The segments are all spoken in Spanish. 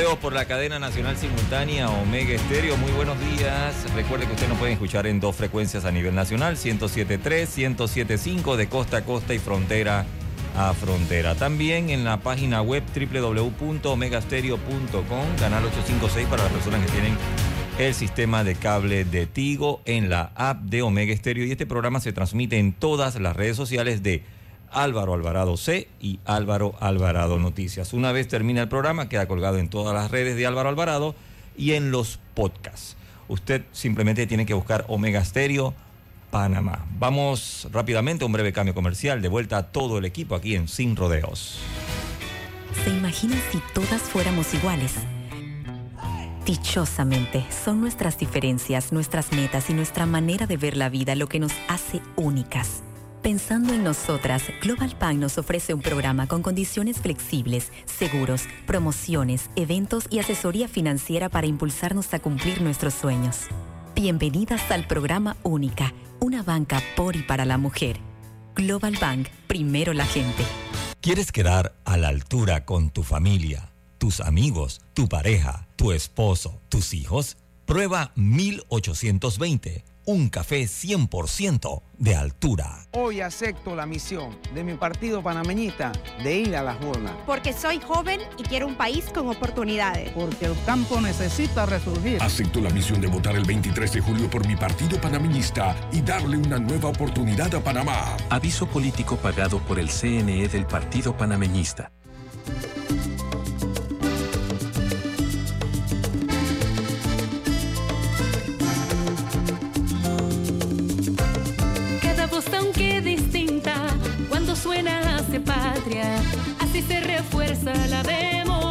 Por la cadena nacional simultánea Omega Estéreo. Muy buenos días. Recuerde que usted nos puede escuchar en dos frecuencias a nivel nacional, 107.3, 107.5 de costa a costa y frontera a frontera. También en la página web www.omegastereo.com, canal 856 para las personas que tienen el sistema de cable de Tigo en la app de Omega Stereo. Y este programa se transmite en todas las redes sociales de Álvaro Alvarado C y Álvaro Alvarado Noticias. Una vez termina el programa, queda colgado en todas las redes de Álvaro Alvarado y en los podcasts. Usted simplemente tiene que buscar Omega Stereo Panamá. Vamos rápidamente a un breve cambio comercial. De vuelta a todo el equipo aquí en Sin Rodeos. ¿Se imagina si todas fuéramos iguales? Dichosamente, son nuestras diferencias, nuestras metas y nuestra manera de ver la vida lo que nos hace únicas. Pensando en nosotras, Global Bank nos ofrece un programa con condiciones flexibles, seguros, promociones, eventos y asesoría financiera para impulsarnos a cumplir nuestros sueños. Bienvenidas al programa Única, una banca por y para la mujer. Global Bank, primero la gente. ¿Quieres quedar a la altura con tu familia, tus amigos, tu pareja, tu esposo, tus hijos? Prueba 1820 un café 100% de altura. Hoy acepto la misión de mi partido panameñista de ir a las urnas. Porque soy joven y quiero un país con oportunidades. Porque el campo necesita resurgir. Acepto la misión de votar el 23 de julio por mi partido panameñista y darle una nueva oportunidad a Panamá. Aviso político pagado por el CNE del Partido Panameñista. Patria, así se refuerza la democracia.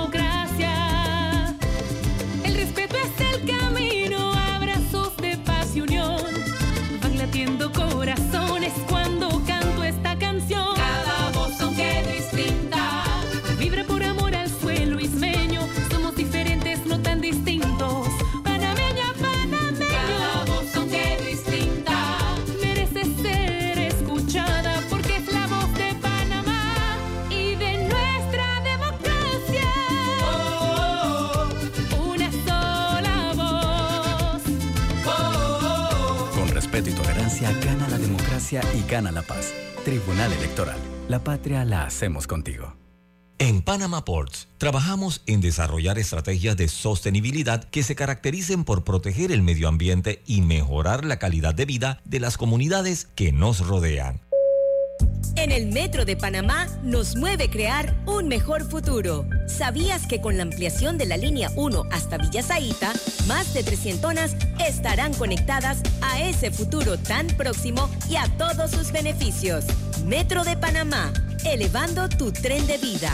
Gana la democracia y gana la paz. Tribunal Electoral. La patria la hacemos contigo. En Panama Ports trabajamos en desarrollar estrategias de sostenibilidad que se caractericen por proteger el medio ambiente y mejorar la calidad de vida de las comunidades que nos rodean. En el Metro de Panamá nos mueve crear un mejor futuro. ¿Sabías que con la ampliación de la línea 1 hasta Villa Zaita, más de 300 estarán conectadas a ese futuro tan próximo y a todos sus beneficios? Metro de Panamá, elevando tu tren de vida.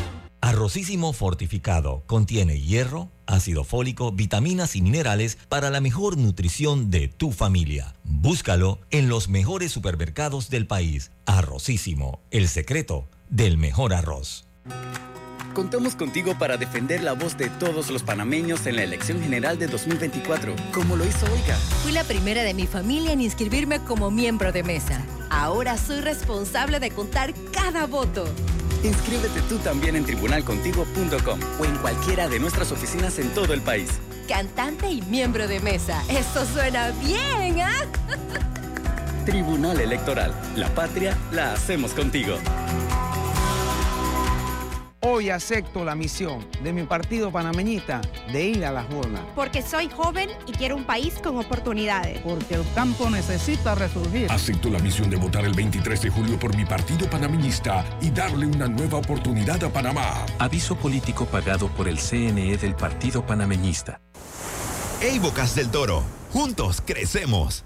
Arrocísimo fortificado. Contiene hierro, ácido fólico, vitaminas y minerales para la mejor nutrición de tu familia. Búscalo en los mejores supermercados del país. Arrocísimo, el secreto del mejor arroz. Contamos contigo para defender la voz de todos los panameños en la elección general de 2024, como lo hizo Olga. Fui la primera de mi familia en inscribirme como miembro de mesa. Ahora soy responsable de contar cada voto. Inscríbete tú también en tribunalcontigo.com o en cualquiera de nuestras oficinas en todo el país. Cantante y miembro de mesa. Eso suena bien, ¿ah? Tribunal Electoral. La patria la hacemos contigo. Hoy acepto la misión de mi partido panameñista de ir a las urnas. Porque soy joven y quiero un país con oportunidades. Porque el campo necesita resurgir. Acepto la misión de votar el 23 de julio por mi partido panameñista y darle una nueva oportunidad a Panamá. Aviso político pagado por el CNE del Partido Panameñista. Ey Bocas del Toro, juntos crecemos.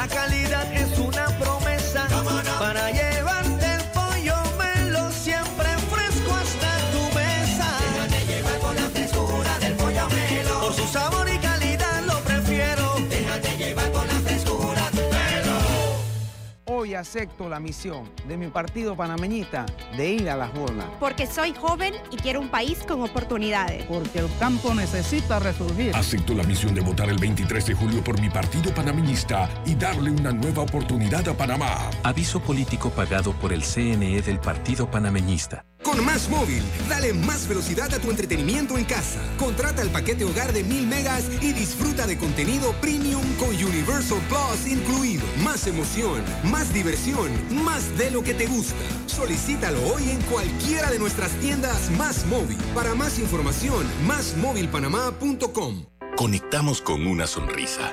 Estándares. la Hoy acepto la misión de mi partido panameñista de ir a las urnas. Porque soy joven y quiero un país con oportunidades. Porque el campo necesita resurgir. Acepto la misión de votar el 23 de julio por mi partido panameñista y darle una nueva oportunidad a Panamá. Aviso político pagado por el CNE del Partido Panameñista. Con Más Móvil, dale más velocidad a tu entretenimiento en casa. Contrata el paquete hogar de 1000 megas y disfruta de contenido premium con Universal Plus incluido. Más emoción, más diversión, más de lo que te gusta. Solicítalo hoy en cualquiera de nuestras tiendas Más Móvil. Para más información, másmóvilpanamá.com. Conectamos con una sonrisa,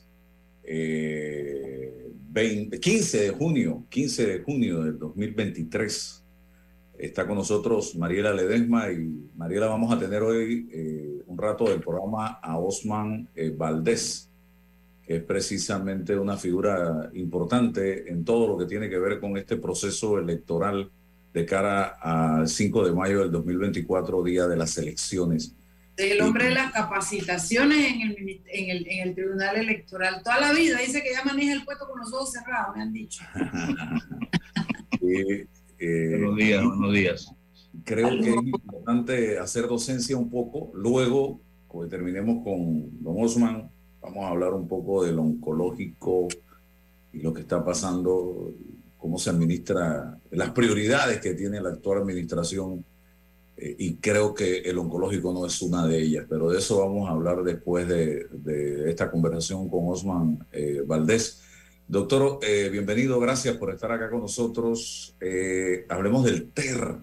eh, 20 15 de junio, 15 de junio del 2023. Está con nosotros Mariela Ledesma y Mariela vamos a tener hoy eh, un rato del programa a Osman eh, Valdés, que es precisamente una figura importante en todo lo que tiene que ver con este proceso electoral de cara al 5 de mayo del 2024, día de las elecciones. El hombre de las capacitaciones en el, en, el, en el Tribunal Electoral. Toda la vida dice que ya maneja el puesto con los ojos cerrados, me han dicho. buenos días, buenos días. Creo que es importante hacer docencia un poco. Luego, cuando terminemos con Don Osman, vamos a hablar un poco del oncológico y lo que está pasando, cómo se administra, las prioridades que tiene la actual administración. Eh, y creo que el oncológico no es una de ellas, pero de eso vamos a hablar después de, esta conversación con Osman eh, Valdés. Doctor, eh, bienvenido, gracias por estar acá con nosotros. Hablemos del TER.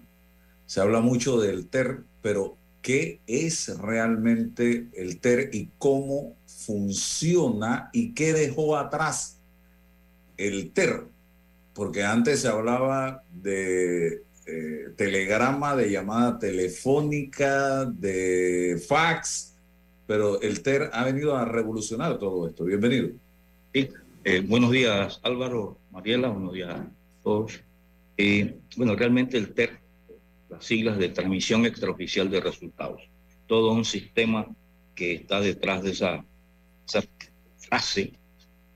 Se habla mucho del TER, pero ¿qué es realmente el TER y cómo funciona y qué dejó atrás el TER, porque antes se hablaba de eh, telegrama, de llamada telefónica, de fax, pero el TER ha venido a revolucionar todo esto. Bienvenido. Sí, eh, buenos días Álvaro, Mariela, buenos días a todos. Eh, bueno, realmente el TER, las siglas de transmisión extraoficial de resultados, todo un sistema que está detrás de esa, esa frase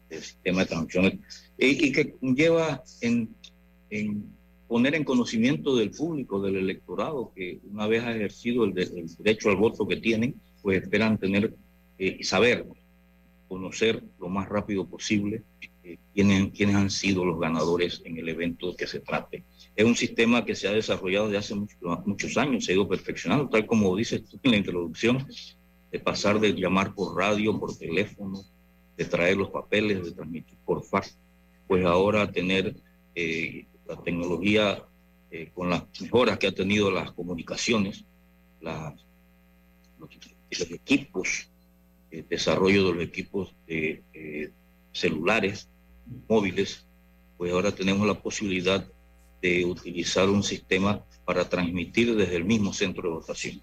del sistema de transmisión y, que lleva en, en, poner en conocimiento del público, del electorado, que una vez ha ejercido el, derecho al voto que tienen, pues esperan tener eh, y saber, conocer lo más rápido posible eh, quiénes, quiénes han sido los ganadores en el evento que se trate. Es un sistema que se ha desarrollado desde hace muchos años, se ha ido perfeccionando, tal como dices tú en la introducción, de pasar de llamar por radio, por teléfono, de traer los papeles, de transmitir por fax, pues ahora tener eh, la tecnología eh, con las mejoras que ha tenido las comunicaciones, las, los, equipos, el desarrollo de los equipos de, eh, celulares, móviles, pues ahora tenemos la posibilidad de utilizar un sistema para transmitir desde el mismo centro de votación.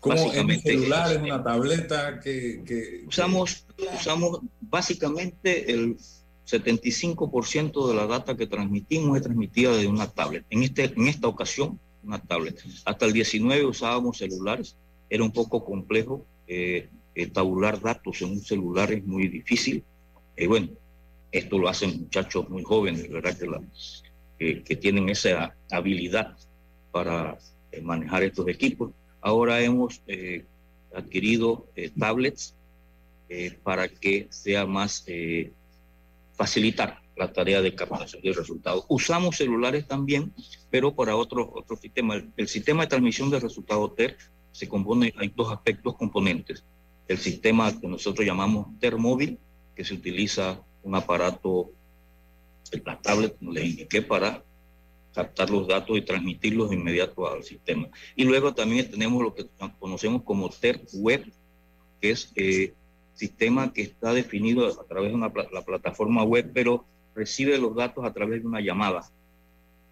¿Cómo básicamente, en celular, en una tableta que, usamos usamos básicamente el 75% de la data que transmitimos es transmitida de una tablet. En este en esta ocasión una tablet. Hasta el 19 usábamos celulares. Era un poco complejo eh, eh, tabular datos en un celular es muy difícil. Y bueno, esto lo hacen muchachos muy jóvenes, ¿verdad? Que, la, que tienen esa habilidad para eh, manejar estos equipos. Ahora hemos eh, adquirido eh, tablets eh, para que sea más facilitar la tarea de captación de resultados. Usamos celulares también, pero para otro, otro sistema. El, sistema de transmisión de resultados TER se compone, hay dos aspectos componentes. El sistema que nosotros llamamos TER móvil, que se utiliza un aparato, la tablet, como les indiqué, para captar los datos y transmitirlos de inmediato al sistema. Y luego también tenemos lo que conocemos como TER Web, que es eh, sistema que está definido a través de una, la plataforma web, pero recibe los datos a través de una llamada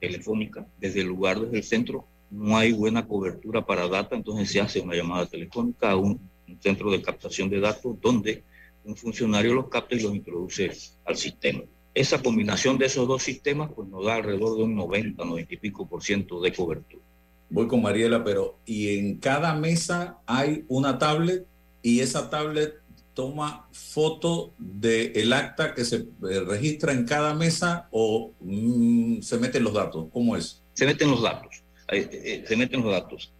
telefónica desde el lugar, desde el centro. No hay buena cobertura para data, entonces se hace una llamada telefónica a un, un centro de captación de datos donde un funcionario los capta y los introduce al sistema. Esa combinación de esos dos sistemas pues nos da alrededor de un 90, 90 y pico por ciento de cobertura. Voy con Mariela, pero ¿y en cada mesa hay una tablet y esa tablet toma foto del el acta que se eh, registra en cada mesa o mm, se meten los datos? ¿Cómo es? Se meten los datos, eh, eh, se meten los datos.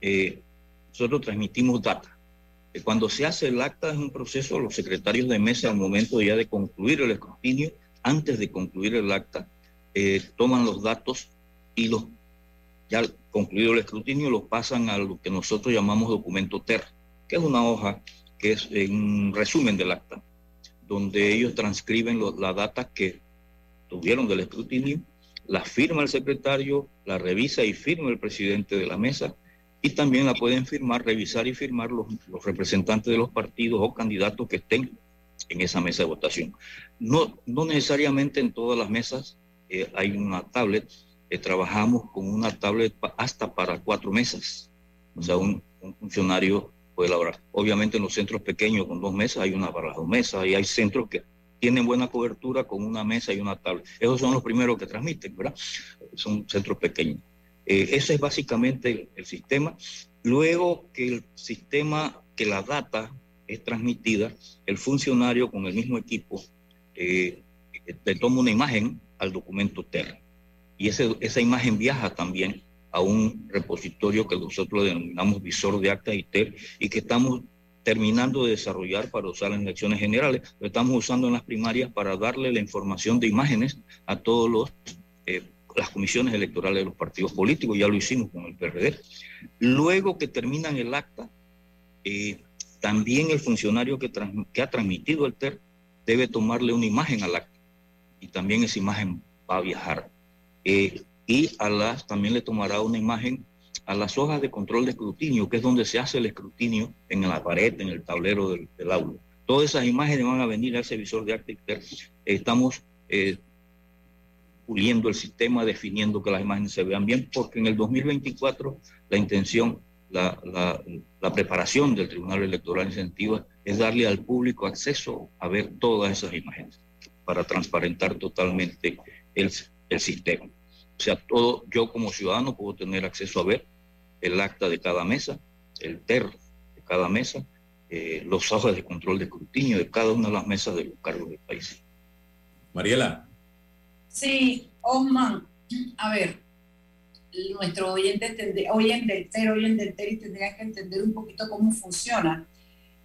nosotros transmitimos data. Cuando se hace el acta es un proceso, los secretarios de mesa al momento ya de concluir el escrutinio antes de concluir el acta, eh, toman los datos y los, ya concluido el escrutinio, los pasan a lo que nosotros llamamos documento TER, que es una hoja que es un resumen del acta, donde ellos transcriben la data que tuvieron del escrutinio, la firma el secretario, la revisa y firma el presidente de la mesa, y también la pueden firmar, revisar y firmar los, los representantes de los partidos o candidatos que estén en esa mesa de votación. No, no necesariamente en todas las mesas eh, hay una tablet. Eh, trabajamos con una tablet hasta para cuatro mesas. O sea, un, funcionario puede elaborar. Obviamente en los centros pequeños con dos mesas hay una para las dos mesas y hay centros que tienen buena cobertura con una mesa y una tablet. Esos son los primeros que transmiten, ¿verdad? Son centros pequeños. Eh, ese es básicamente el sistema. Luego que el sistema, que la data es transmitida, el funcionario con el mismo equipo eh, le toma una imagen al documento TER. Y ese, esa imagen viaja también a un repositorio que nosotros denominamos visor de acta y TER y que estamos terminando de desarrollar para usar en elecciones generales. Lo estamos usando en las primarias para darle la información de imágenes a todos los eh, las comisiones electorales de los partidos políticos, ya lo hicimos con el PRD. Luego que terminan el acta, eh, también el funcionario que, que ha transmitido el TER debe tomarle una imagen al acta y también esa imagen va a viajar. Eh, y a las, también le tomará una imagen a las hojas de control de escrutinio, que es donde se hace el escrutinio en la pared, en el tablero del, aula. Todas esas imágenes van a venir al ese visor de acta. Estamos eh, puliendo el sistema, definiendo que las imágenes se vean bien, porque en el 2024 la intención, la, la, la preparación del Tribunal Electoral Incentiva es darle al público acceso a ver todas esas imágenes para transparentar totalmente el, el sistema. O sea, todo, yo como ciudadano puedo tener acceso a ver el acta de cada mesa, el TER de cada mesa, eh, los hojas de control de escrutinio de cada una de las mesas de los cargos del país. Mariela. Sí, Osman, a ver, nuestro oyente, oyente del TER, oyente del TER, y tendría que entender un poquito cómo funciona.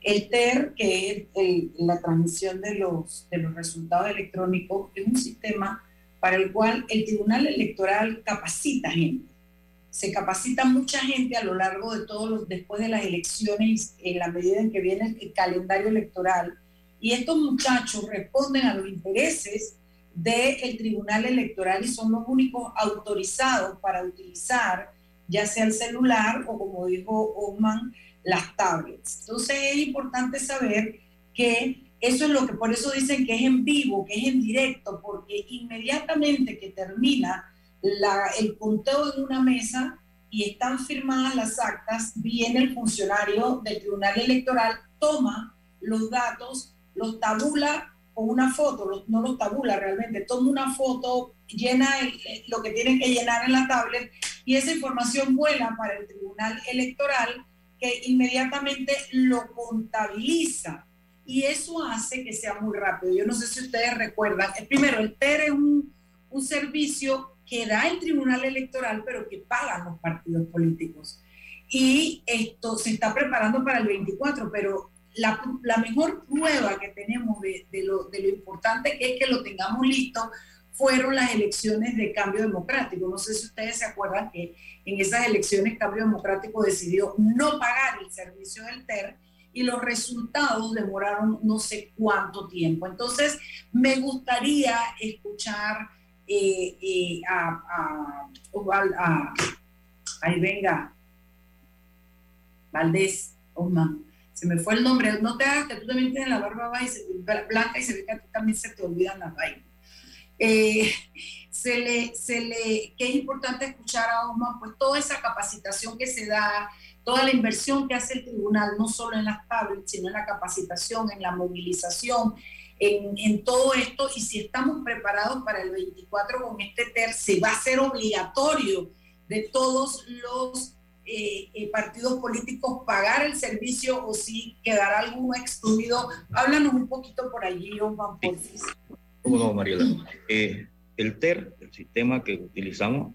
El TER, que es el, la transmisión de los, de los resultados electrónicos, es un sistema para el cual el Tribunal Electoral capacita gente se capacita mucha gente a lo largo de todos los, después de las elecciones, en la medida en que viene el calendario electoral. Y estos muchachos responden a los intereses del Tribunal Electoral y son los únicos autorizados para utilizar ya sea el celular o como dijo Osman, las tablets. Entonces es importante saber que eso es lo que por eso dicen que es en vivo, que es en directo, porque inmediatamente que termina el conteo en una mesa y están firmadas las actas, viene el funcionario del Tribunal Electoral, toma los datos, los tabula con una foto, no los tabula realmente, toma una foto, llena lo que tienen que llenar en la tablet y esa información vuela para el Tribunal Electoral que inmediatamente lo contabiliza y eso hace que sea muy rápido. Yo no sé si ustedes recuerdan, primero, el TER es un, un servicio que da el Tribunal Electoral, pero que pagan los partidos políticos. Y esto se está preparando para el 24, pero la, la mejor prueba que tenemos de, de, lo, de lo importante que es que lo tengamos listo fueron las elecciones de cambio democrático. No sé si ustedes se acuerdan que en esas elecciones Cambio Democrático decidió no pagar el servicio del TER y los resultados demoraron no sé cuánto tiempo. Entonces, me gustaría escuchar eh, eh, a, a, ahí venga, Valdés, Osman, se me fue el nombre, no te hagas que tú también tienes la barba blanca y se ve que a ti también se te olvidan las vainas. Eh, se le, se le, que es importante escuchar a Osman, pues toda esa capacitación que se da, toda la inversión que hace el tribunal, no solo en las tablets, sino en la capacitación, en la movilización, en, todo esto y si estamos preparados para el 24 con este TER, se va a ser obligatorio de todos los eh, eh, partidos políticos pagar el servicio o si quedará alguno excluido. Háblanos un poquito por allí, Juan Porfis. ¿Cómo no, Mariela? Eh, el TER, el sistema que utilizamos,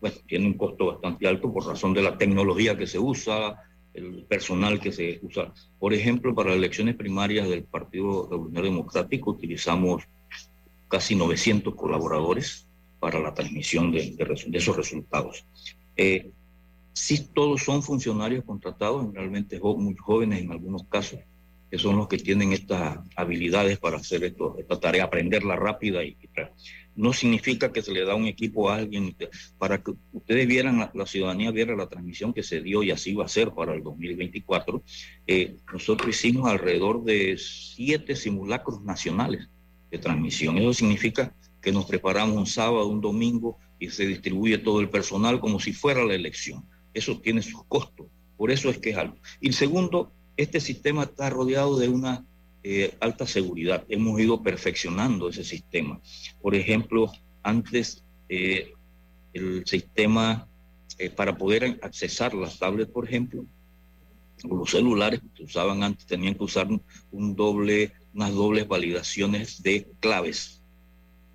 bueno, tiene un costo bastante alto por razón de la tecnología que se usa, el personal que se usa. Por ejemplo, para las elecciones primarias del Partido Revolucionario Democrático utilizamos casi 900 colaboradores para la transmisión de, de, esos resultados. Eh, sí, todos son funcionarios contratados, realmente muy jóvenes en algunos casos, que son los que tienen estas habilidades para hacer esto, esta tarea, aprenderla rápida y, no significa que se le da un equipo a alguien para que ustedes vieran, la, ciudadanía viera la transmisión que se dio y así va a ser para el 2024. Eh, nosotros hicimos alrededor de siete simulacros nacionales de transmisión. Eso significa que nos preparamos un sábado, un domingo y se distribuye todo el personal como si fuera la elección. Eso tiene sus costos, por eso es que es alto. Y segundo, este sistema está rodeado de una eh, alta seguridad. Hemos ido perfeccionando ese sistema. Por ejemplo, antes eh, el sistema eh, para poder accesar las tablets, por ejemplo, o los celulares que usaban antes tenían que usar un doble, unas dobles validaciones de claves,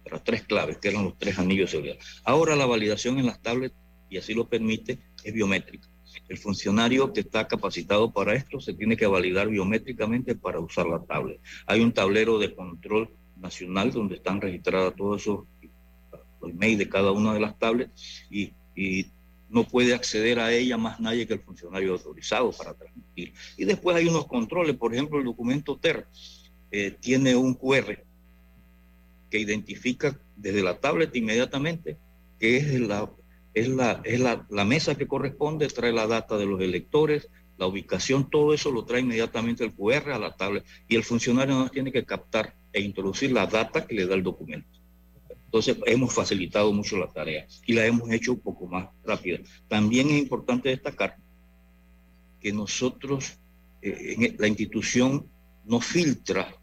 para tres claves, que eran los tres anillos de seguridad. Ahora la validación en las tablets, y así lo permite, es biométrica. El funcionario que está capacitado para esto se tiene que validar biométricamente para usar la tablet. Hay un tablero de control nacional donde están registradas todos esos los emails de cada una de las tablets y, no puede acceder a ella más nadie que el funcionario autorizado para transmitir. Y después hay unos controles, por ejemplo, el documento TER eh, tiene un QR que identifica desde la tablet inmediatamente que es la, es, la, es la, la, mesa que corresponde, trae la data de los electores, la ubicación, todo eso lo trae inmediatamente el QR a la tablet y el funcionario no tiene que captar e introducir la data que le da el documento. Entonces hemos facilitado mucho la tarea y la hemos hecho un poco más rápida. También es importante destacar que nosotros, eh, en la institución no filtra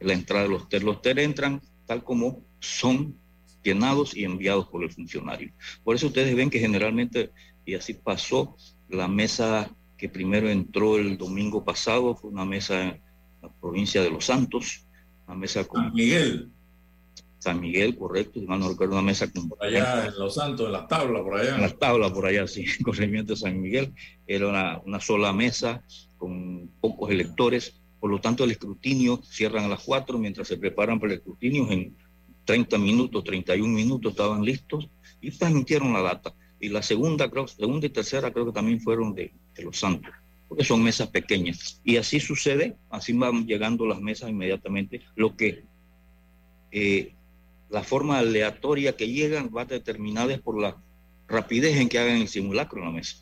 la entrada de los TER. Los TER entran tal como son llenados y enviados por el funcionario. Por eso ustedes ven que generalmente, y así pasó, la mesa que primero entró el domingo pasado fue una mesa en la provincia de Los Santos, una mesa con... San Miguel. San Miguel, correcto, si mal no recuerdo, una mesa con... Allá en Los Santos, en las tablas por allá. En las tablas por allá, sí, corregimiento de San Miguel. Era una, una sola mesa con pocos electores, por lo tanto el escrutinio cierran a las 4 mientras se preparan para el escrutinio en 30 minutos, 31 minutos estaban listos y transmitieron la data. Y la segunda, creo, segunda y tercera creo que también fueron de, Los Santos, porque son mesas pequeñas. Y así sucede, así van llegando las mesas inmediatamente. Lo que eh, la forma aleatoria que llegan va determinada por la rapidez en que hagan el simulacro en la mesa.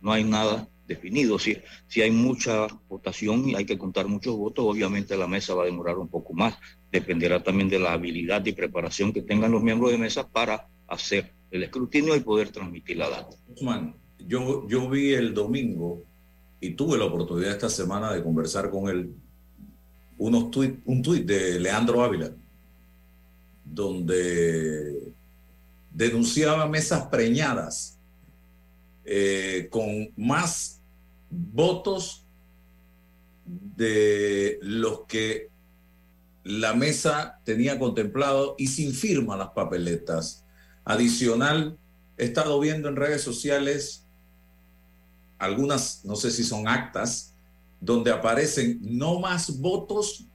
No hay nada definido. Si, si hay mucha votación y hay que contar muchos votos, obviamente la mesa va a demorar un poco más. Dependerá también de la habilidad y preparación que tengan los miembros de mesa para hacer el escrutinio y poder transmitir la data. Usman, yo, yo vi el domingo y tuve la oportunidad esta semana de conversar con él unos tweet, un tuit de Leandro Ávila, donde denunciaba mesas preñadas eh, con más votos de los que la mesa tenía contemplado y sin firma las papeletas. Adicional, he estado viendo en redes sociales algunas, no sé si son actas, donde aparecen no más votos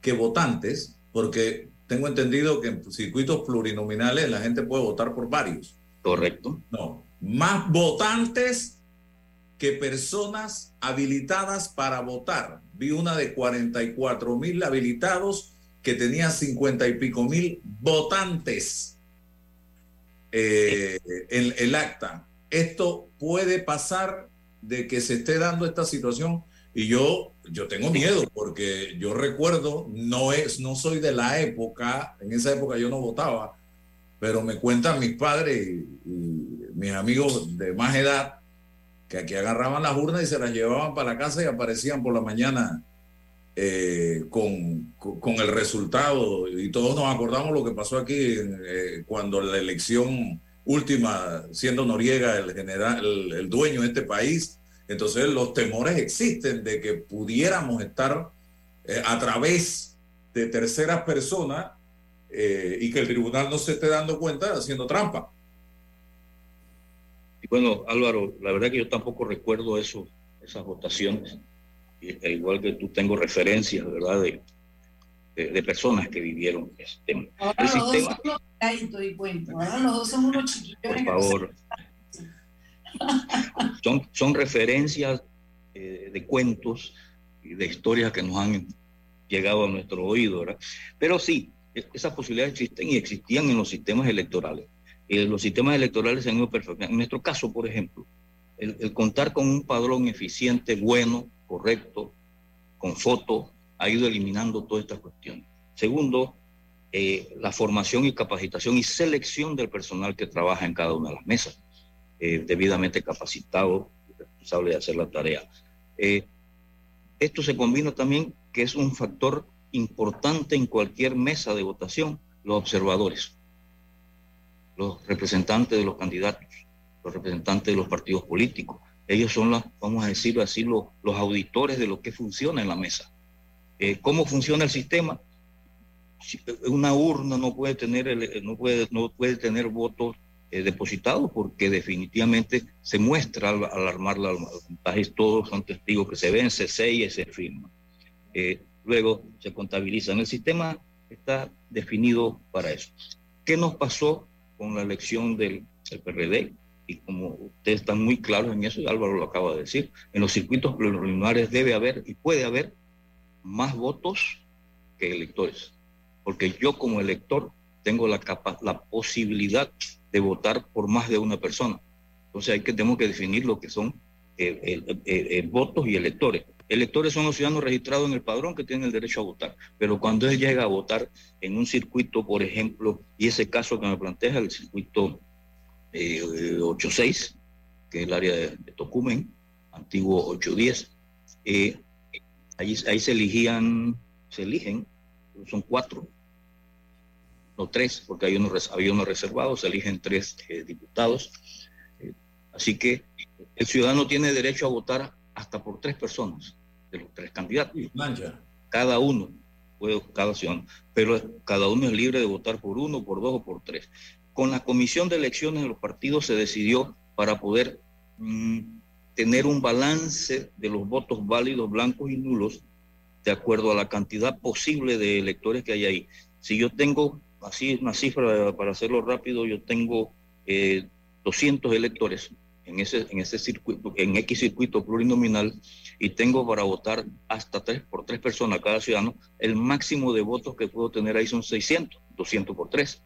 que votantes, porque tengo entendido que en circuitos plurinominales la gente puede votar por varios. Correcto. No, más votantes que personas habilitadas para votar. Vi una de 44 mil habilitados que tenía 50 y pico mil votantes eh, en el acta. Esto puede pasar de que se esté dando esta situación y yo, yo tengo miedo porque yo recuerdo, no, es, no soy de la época, en esa época yo no votaba, pero me cuentan mis padres y, y mis amigos de más edad que aquí agarraban las urnas y se las llevaban para la casa y aparecían por la mañana eh, con, con, el resultado. Y todos nos acordamos lo que pasó aquí eh, cuando la elección última, siendo Noriega el, general, el, dueño de este país. Entonces los temores existen de que pudiéramos estar eh, a través de terceras personas y que el tribunal no se esté dando cuenta haciendo trampa. Bueno, Álvaro, la verdad que yo tampoco recuerdo eso, esas votaciones. E igual que tú tengo referencias, ¿verdad? De, de, de personas que vivieron ese tema. Ahora El los dos sistema, son unos y cuento. Ahora los dos son unos chiquillos. por favor, son, son referencias eh, de cuentos y de historias que nos han llegado a nuestro oído, ¿verdad? Pero sí, es- esas posibilidades existen y existían en los sistemas electorales. Eh, los sistemas electorales han ido perfeccionando. En nuestro caso, por ejemplo, el, el contar con un padrón eficiente, bueno, correcto, con foto, ha ido eliminando todas estas cuestiones. Segundo, eh, la formación y capacitación y selección del personal que trabaja en cada una de las mesas, eh, debidamente capacitado, responsable de hacer la tarea. Eh, esto se combina también, que es un factor importante en cualquier mesa de votación, los observadores, los representantes de los candidatos, los representantes de los partidos políticos. Ellos son, las, vamos a decirlo así, los, los auditores de lo que funciona en la mesa. Eh, ¿Cómo funciona el sistema? Si- Una urna no puede tener, el- no puede, no puede tener votos eh, depositados porque definitivamente se muestra al, al armar la- los montajes, todos son testigos que se ven, se sella se firma. Eh, luego se contabilizan. El sistema está definido para eso. ¿Qué nos pasó con la elección del, PRD? Y como ustedes están muy claros en eso, y Álvaro lo acaba de decir, en los circuitos preliminares debe haber y puede haber más votos que electores. Porque yo como elector tengo la, capa- la posibilidad de votar por más de una persona. Entonces hay que, tenemos que definir lo que son eh, votos y electores. Electores son los ciudadanos registrados en el padrón que tienen el derecho a votar, pero cuando él llega a votar en un circuito, por ejemplo, y ese caso que me plantea, el circuito eh, 86, que es el área de, Tocumen, antiguo 810, eh, ahí, ahí se eligían, se eligen, son cuatro, no tres, porque hay res- había unos reservados, se eligen tres eh, diputados. Eh, así que el ciudadano tiene derecho a votar hasta por tres personas, de los tres candidatos. Cada uno, puede, cada ciudadano, pero cada uno es libre de votar por uno, por dos o por tres. Con la comisión de elecciones de los partidos se decidió para poder mm, tener un balance de los votos válidos, blancos y nulos, de acuerdo a la cantidad posible de electores que hay ahí. Si yo tengo, así una cifra para hacerlo rápido, yo tengo eh, 200 electores en ese, en ese circuito, en X circuito plurinominal, y tengo para votar hasta tres por tres personas cada ciudadano, el máximo de votos que puedo tener ahí son 600, 200 por tres,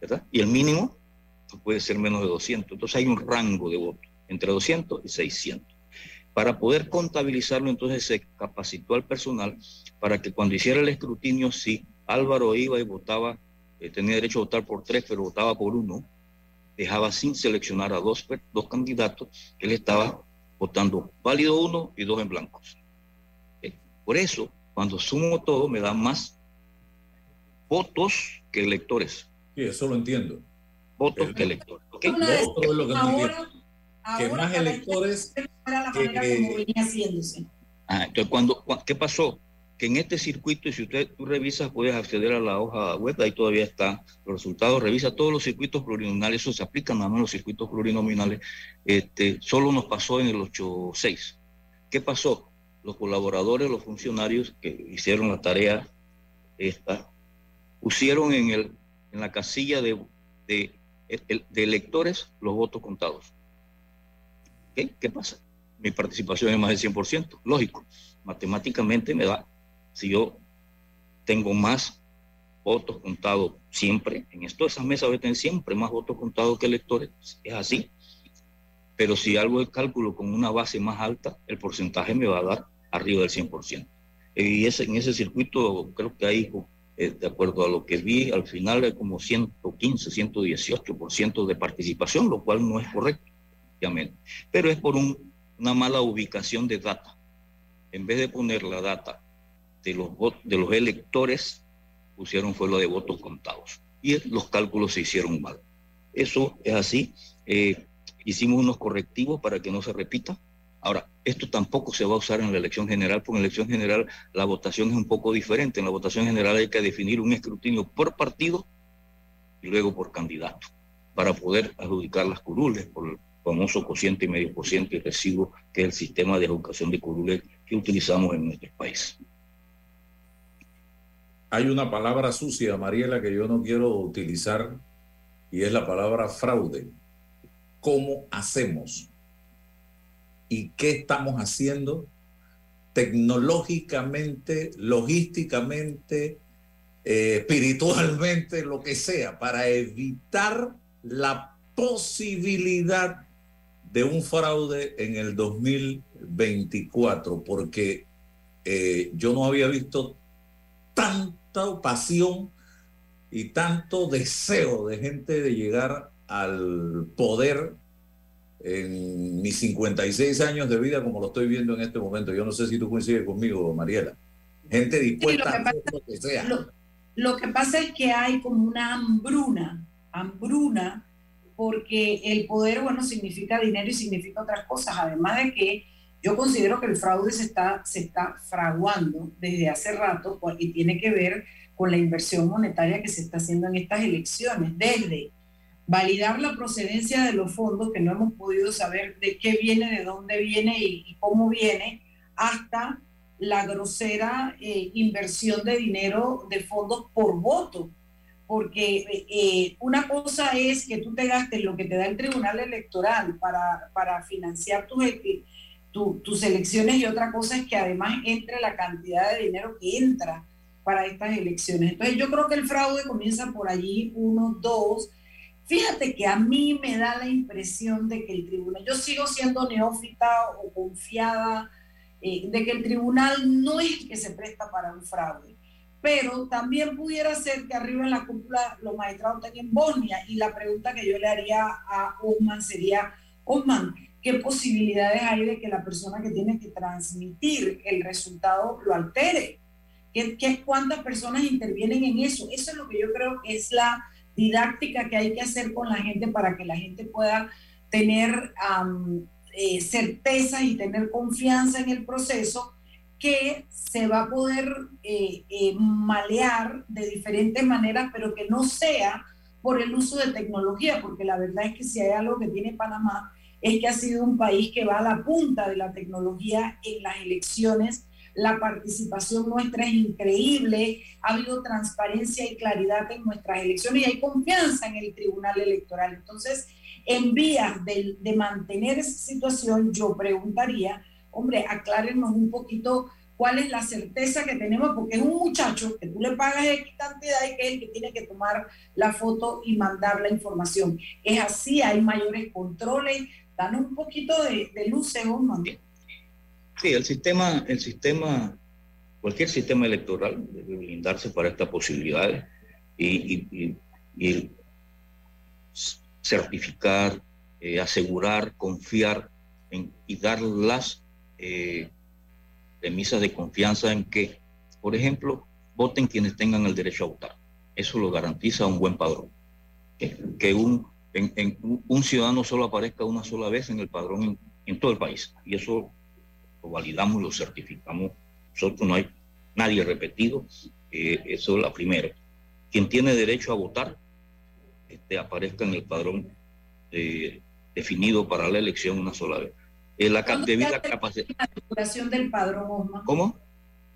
¿verdad? Y el mínimo puede ser menos de 200. Entonces hay un rango de votos entre 200 y 600. Para poder contabilizarlo, entonces se capacitó al personal para que cuando hiciera el escrutinio, si Álvaro iba y votaba, eh, tenía derecho a votar por tres, pero votaba por uno, dejaba sin seleccionar a dos, dos candidatos, él estaba votando válido uno y dos en blancos. Eh, Por eso, cuando sumo todo, me da más votos que electores. Sí, eso lo entiendo. Votos que electores. ¿ok? Lo otro es lo que Ahora- más electores era la que- manera como venía haciéndose. Ah, entonces, cuando, cua- ¿qué pasó? Que en este circuito, y si usted tú revisas, puedes acceder a la hoja web, ahí todavía están los resultados, revisa todos los circuitos plurinominales, eso se aplica nada más los circuitos plurinominales, este, solo nos pasó en el 8.6. ¿Qué pasó? Los colaboradores, los funcionarios que hicieron la tarea esta, pusieron en, el, en la casilla de, de, de electores los votos contados. ¿Qué? ¿Qué pasa? Mi participación es más del 100%. Lógico, matemáticamente me da, si yo tengo más votos contados siempre, en esto esas mesas tener siempre más votos contados que electores, es así. Pero si hago el cálculo con una base más alta, el porcentaje me va a dar arriba del 100%. Y ese, en ese circuito creo que hay, eh, de acuerdo a lo que vi, al final hay como 115, 118% de participación, lo cual no es correcto obviamente. Pero es por un- una mala ubicación de data. En vez de poner la data de los, de los electores, pusieron fue lo de votos contados. Y los cálculos se hicieron mal. Eso es así. Eh, hicimos unos correctivos para que no se repita. Ahora, esto tampoco se va a usar en la elección general, porque en la elección general la votación es un poco diferente. En la votación general hay que definir un escrutinio por partido y luego por candidato, para poder adjudicar las curules por el famoso cociente y medio por ciento y residuo, que es el sistema de adjudicación de curules que utilizamos en nuestro país. Hay una palabra sucia, Mariela, que yo no quiero utilizar y es la palabra fraude. ¿Cómo hacemos? ¿Y qué estamos haciendo tecnológicamente, logísticamente, eh, espiritualmente, lo que sea, para evitar la posibilidad de un fraude en el 2024? Porque eh, yo no había visto tanta pasión y tanto deseo de gente de llegar al poder en mis 56 años de vida como lo estoy viendo en este momento. Yo no sé si tú coincides conmigo, Mariela. Gente dispuesta Sí, a lo que hacer lo que sea. Lo, lo que pasa es que hay como una hambruna, hambruna, porque el poder, bueno, significa dinero y significa otras cosas, además de que yo considero que el fraude se está, se está fraguando desde hace rato y tiene que ver con la inversión monetaria que se está haciendo en estas elecciones, desde validar la procedencia de los fondos, que no hemos podido saber de qué viene, de dónde viene y, y cómo viene, hasta la grosera eh, inversión de dinero de fondos por voto. Porque eh, una cosa es que tú te gastes lo que te da el Tribunal Electoral para, para financiar tus, tu, tus elecciones y otra cosa es que además entre la cantidad de dinero que entra para estas elecciones. Entonces yo creo que el fraude comienza por allí, uno, dos. Fíjate que a mí me da la impresión de que el tribunal, yo sigo siendo neófita o confiada eh, de que el tribunal no es el que se presta para un fraude. Pero también pudiera ser que arriba en la cúpula los magistrados tengan Bosnia. Y la pregunta que yo le haría a Osman sería, Osman, ¿qué posibilidades hay de que la persona que tiene que transmitir el resultado lo altere? ¿Qué, qué, cuántas personas intervienen en eso? Eso es lo que yo creo que es la didáctica que hay que hacer con la gente para que la gente pueda tener eh, certeza y tener confianza en el proceso que se va a poder eh, eh, malear de diferentes maneras, pero que no sea por el uso de tecnología, porque la verdad es que si hay algo que tiene Panamá es que ha sido un país que va a la punta de la tecnología en las elecciones. La participación nuestra es increíble, ha habido transparencia y claridad en nuestras elecciones y hay confianza en el Tribunal Electoral. Entonces, en vías de, mantener esa situación, yo preguntaría, hombre, aclárenos un poquito cuál es la certeza que tenemos, porque es un muchacho que tú le pagas X cantidad y que es el que tiene que tomar la foto y mandar la información. Es así, hay mayores controles. Danos un poquito de, de luz, según Sí, el sistema, el sistema, cualquier sistema electoral debe blindarse para estas posibilidades y, y, y certificar, eh, asegurar, confiar en, y dar las eh, premisas de confianza en que, por ejemplo, voten quienes tengan el derecho a votar. Eso lo garantiza un buen padrón. Que, un, en, un ciudadano solo aparezca una sola vez en el padrón en, todo el país. Y eso lo validamos, lo certificamos. Nosotros no hay nadie repetido. Eh, eso es la primera. Quien tiene derecho a votar este, aparezca en el padrón eh, definido para la elección una sola vez. Eh, la debida capacidad. La depuración del padrón, Osma? ¿Cómo?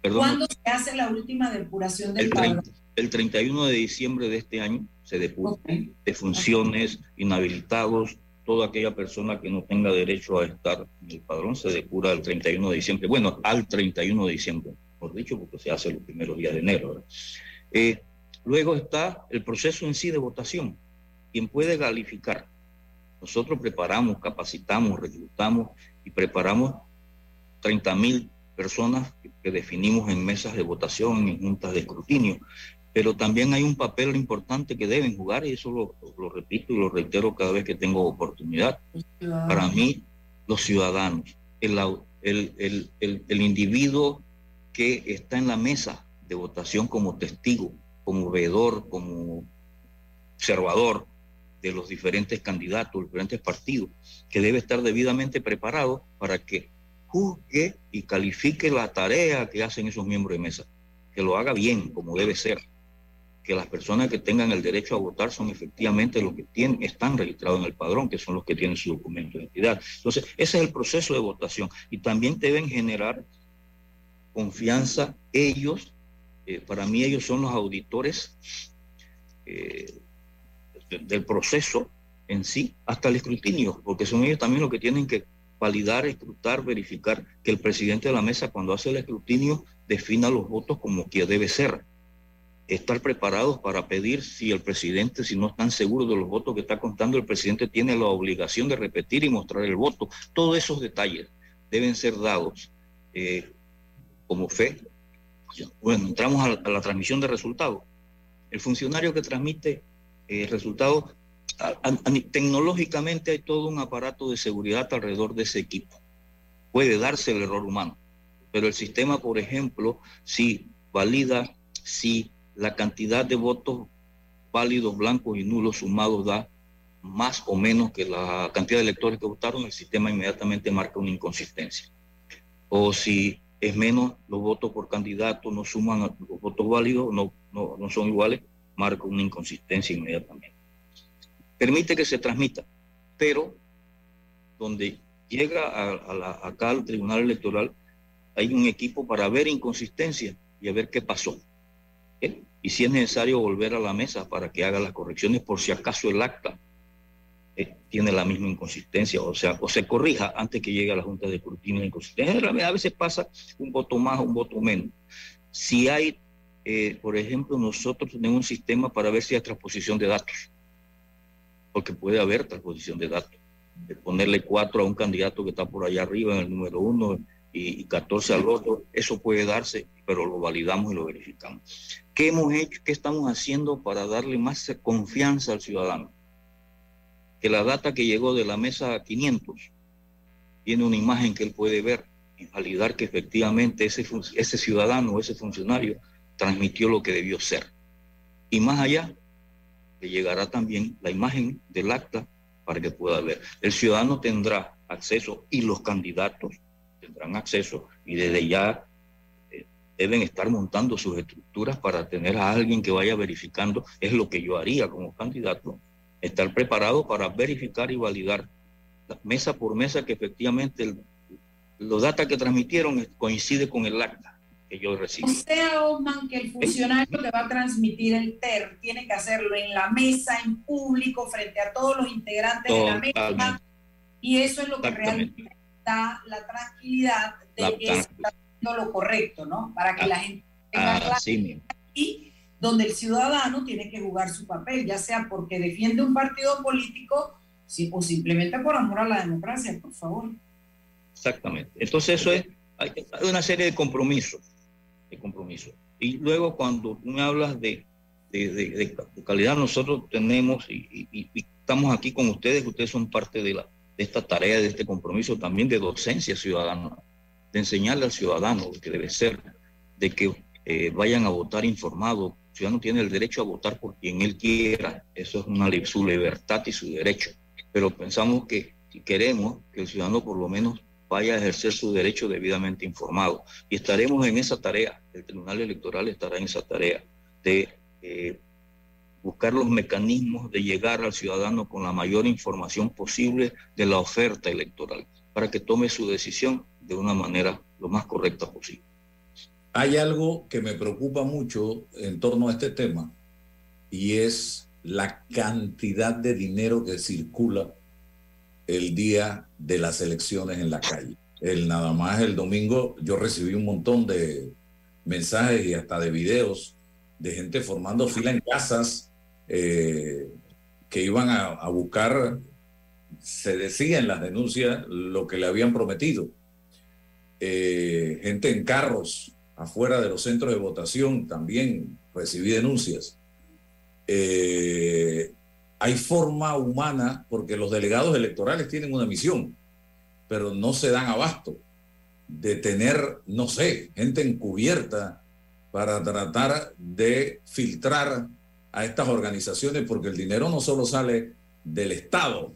Perdón. ¿Cuándo se hace la última depuración del el padrón? El 31 de diciembre de este año se depura de funciones, inhabilitados, toda aquella persona que no tenga derecho a estar en el padrón se depura el 31 de diciembre. Bueno, al 31 de diciembre, por dicho, porque se hace los primeros días de enero. Eh, Luego está el proceso en sí de votación. Quien puede calificar. Nosotros preparamos, capacitamos, reclutamos y preparamos 30 mil personas que definimos en mesas de votación, en juntas de escrutinio. Pero también hay un papel importante que deben jugar, y eso lo, repito y lo reitero cada vez que tengo oportunidad. Para mí, los ciudadanos, el, el, individuo que está en la mesa de votación como testigo, como veedor, como observador de los diferentes candidatos, los diferentes partidos, que debe estar debidamente preparado para que juzgue y califique la tarea que hacen esos miembros de mesa, que lo haga bien, como debe ser, que las personas que tengan el derecho a votar son efectivamente los que tienen, están registrados en el padrón, que son los que tienen su documento de identidad. Entonces, ese es el proceso de votación y también deben generar confianza ellos eh, para mí ellos son los auditores eh, del proceso en sí hasta el escrutinio, porque son ellos también los que tienen que validar, escrutar, verificar que el presidente de la mesa cuando hace el escrutinio defina los votos como que debe ser. Estar preparados para pedir si el presidente, si no están seguros de los votos que está contando, el presidente tiene la obligación de repetir y mostrar el voto. Todos esos detalles deben ser dados eh, como fe bueno, entramos a la, transmisión de resultados. El funcionario que transmite eh, resultados, tecnológicamente hay todo un aparato de seguridad alrededor de ese equipo. Puede darse el error humano, pero el sistema, por ejemplo, si valida si la cantidad de votos válidos, blancos y nulos sumados da más o menos que la cantidad de electores que votaron, el sistema inmediatamente marca una inconsistencia. O si es menos, los votos por candidato no suman los votos válidos, no, no, son iguales, marca una inconsistencia inmediatamente. Permite que se transmita, pero donde llega a, acá al Tribunal Electoral hay un equipo para ver inconsistencia y a ver qué pasó. Y si es necesario volver a la mesa para que haga las correcciones por si acaso el acta eh, tiene la misma inconsistencia, o sea, o se corrija antes que llegue a la Junta de de inconsistencia. A veces pasa un voto más, un voto menos. Si hay, eh, por ejemplo, nosotros tenemos un sistema para ver si hay transposición de datos, porque puede haber transposición de datos. De ponerle cuatro a un candidato que está por allá arriba en el número uno y, y 14 al otro, eso puede darse, pero lo validamos y lo verificamos. ¿Qué hemos hecho, qué estamos haciendo para darle más confianza al ciudadano? Que la data que llegó de la mesa 500 tiene una imagen que él puede ver y validar que efectivamente ese, ese ciudadano, ese funcionario, transmitió lo que debió ser. Y más allá, le llegará también la imagen del acta para que pueda ver. El ciudadano tendrá acceso y los candidatos tendrán acceso y desde ya eh, deben estar montando sus estructuras para tener a alguien que vaya verificando. Es lo que yo haría como candidato, estar preparado para verificar y validar mesa por mesa que efectivamente el- los datos que transmitieron coincide con el acta que yo recibí. O sea, Osman, que el funcionario que va a transmitir el TER tiene que hacerlo en la mesa, en público, frente a todos los integrantes de la mesa. Y eso es lo que realmente da la tranquilidad de La que está haciendo lo correcto, ¿no? Para que la gente tenga claro Así mismo. y donde el ciudadano tiene que jugar su papel, ya sea porque defiende un partido político sí, o simplemente por amor a la democracia, por favor. Exactamente. Entonces eso es, hay, una serie de compromisos, de compromisos. Y luego cuando tú me hablas de, de, de- de ca- de calidad, nosotros tenemos y, y- y estamos aquí con ustedes, ustedes son parte de, la, de esta tarea, de este compromiso también de docencia ciudadana, de enseñarle al ciudadano lo que debe ser, de que eh, vayan a votar informado. El ciudadano tiene el derecho a votar por quien él quiera, eso es una, su libertad y su derecho. Pero pensamos que si queremos que el ciudadano por lo menos vaya a ejercer su derecho debidamente informado. Y estaremos en esa tarea, el Tribunal Electoral estará en esa tarea de eh, buscar los mecanismos de llegar al ciudadano con la mayor información posible de la oferta electoral, para que tome su decisión de una manera lo más correcta posible. Hay algo que me preocupa mucho en torno a este tema y es la cantidad de dinero que circula el día de las elecciones en la calle. El nada más el domingo yo recibí un montón de mensajes y hasta de videos de gente formando fila en casas eh, que iban a, buscar, se decía en las denuncias, lo que le habían prometido. Eh, gente en carros afuera de los centros de votación también recibí denuncias. Eh, hay forma humana porque los delegados electorales tienen una misión, pero no se dan abasto de tener, no sé, gente encubierta para tratar de filtrar a estas organizaciones, porque el dinero no solo sale del Estado,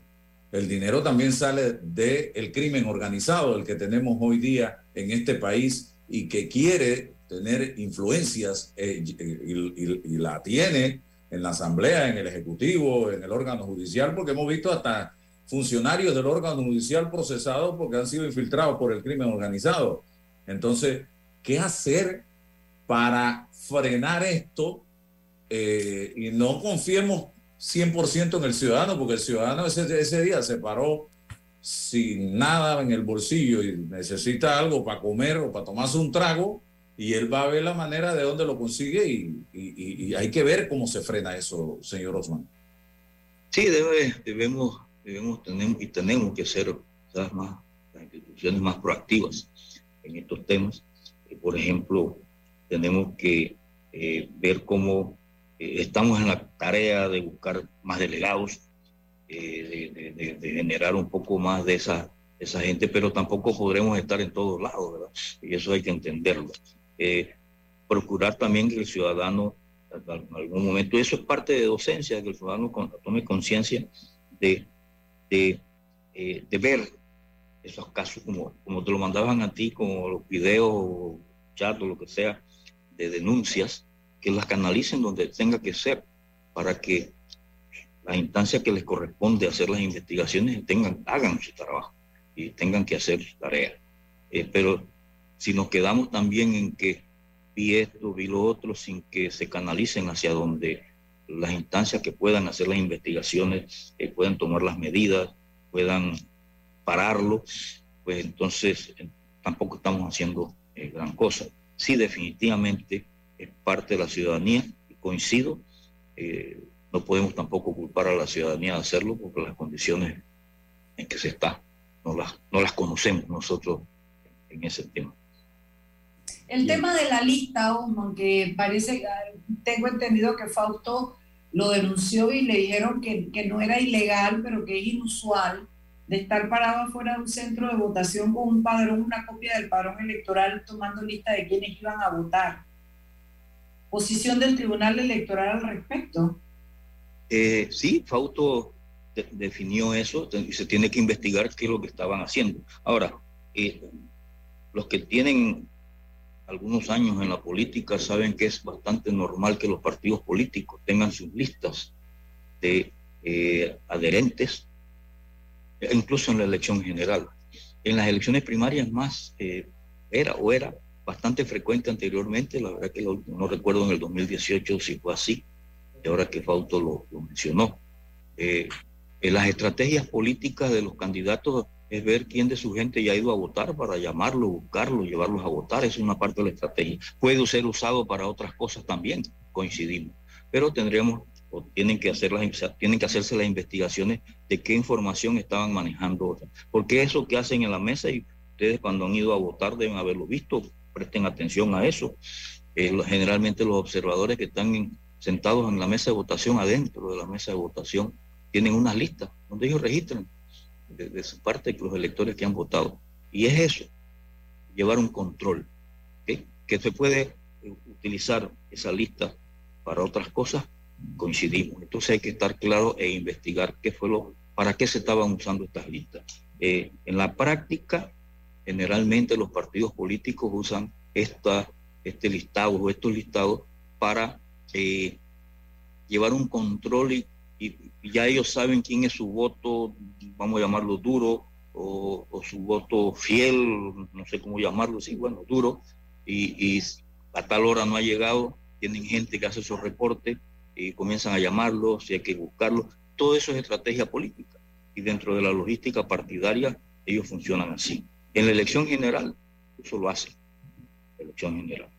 el dinero también sale del crimen organizado, el que tenemos hoy día en este país y que quiere tener influencias eh, y, y- y la tiene en la Asamblea, en el Ejecutivo, en el órgano judicial, porque hemos visto hasta funcionarios del órgano judicial procesados porque han sido infiltrados por el crimen organizado. Entonces, ¿qué hacer para frenar esto eh, y no confiemos 100% en el ciudadano? Porque el ciudadano ese, ese día se paró sin nada en el bolsillo y necesita algo para comer o para tomarse un trago y él va a ver la manera de dónde lo consigue y, y- y- hay que ver cómo se frena eso, señor Osman. Sí, debe- debemos, debemos tener y tenemos que ser quizás más, las instituciones más proactivas en estos temas. Eh, por ejemplo, tenemos que eh, ver cómo eh, estamos en la tarea de buscar más delegados, eh, de, de- de- de generar un poco más de esa, esa gente, pero tampoco podremos estar en todos lados, ¿verdad? Y eso hay que entenderlo. Eh, procurar también que el ciudadano en algún momento, eso es parte de docencia, que el ciudadano con- tome conciencia de, de, eh, de ver esos casos como, como te lo mandaban a ti, como los videos, chat o lo que sea, de denuncias, que las canalicen donde tenga que ser, para que las instancias que les corresponde hacer las investigaciones tengan, hagan su trabajo y tengan que hacer su tarea. Eh, pero si nos quedamos también en que vi esto, vi lo otro, sin que se canalicen hacia donde las instancias que puedan hacer las investigaciones eh, puedan tomar las medidas, puedan pararlo, pues entonces eh, tampoco estamos haciendo eh, gran cosa. Sí, definitivamente es parte de la ciudadanía, coincido, eh, no podemos tampoco culpar a la ciudadanía de hacerlo porque las condiciones en que se está no las, no las conocemos nosotros en ese tema. El tema de la lista, Osman, que parece, tengo entendido que Fausto lo denunció y le dijeron que, que no era ilegal, pero que es inusual de estar parado afuera de un centro de votación con un padrón, una copia del padrón electoral, tomando lista de quienes iban a votar. ¿Posición del Tribunal Electoral al respecto? Eh, sí, Fausto definió eso y se tiene que investigar qué es lo que estaban haciendo. Ahora, eh, los que tienen algunos años en la política saben que es bastante normal que los partidos políticos tengan sus listas de eh, adherentes incluso en la elección general. En las elecciones primarias más era o era bastante frecuente anteriormente, la verdad que no recuerdo en el 2018 si fue así, y ahora que Fausto lo, mencionó. Eh, en las estrategias políticas de los candidatos es ver quién de su gente ya ha ido a votar para llamarlo, buscarlo, llevarlos a votar. Es una parte de la estrategia. Puede ser usado para otras cosas también, coincidimos. Pero tendríamos tienen que, hacer las, tienen que hacerse las investigaciones de qué información estaban manejando. Porque eso que hacen en la mesa y ustedes cuando han ido a votar deben haberlo visto, presten atención a eso. Eh, generalmente los observadores que están sentados en la mesa de votación, adentro de la mesa de votación, tienen unas listas donde ellos registran de, su parte los electores que han votado. Y es eso, llevar un control, que se puede utilizar esa lista para otras cosas, coincidimos. Entonces hay que estar claro e investigar qué fue lo, para qué se estaban usando estas listas. Eh, en la práctica, generalmente los partidos políticos usan esta, este listado o estos listados para eh, llevar un control y, ya ellos saben quién es su voto, vamos a llamarlo duro, o, su voto fiel, no sé cómo llamarlo, sí, bueno, duro, y, y a tal hora no ha llegado, tienen gente que hace esos reportes y comienzan a llamarlo, si hay que buscarlo. Todo eso es estrategia política. Y dentro de la logística partidaria, ellos funcionan así. En la elección general, eso lo hacen, la elección general,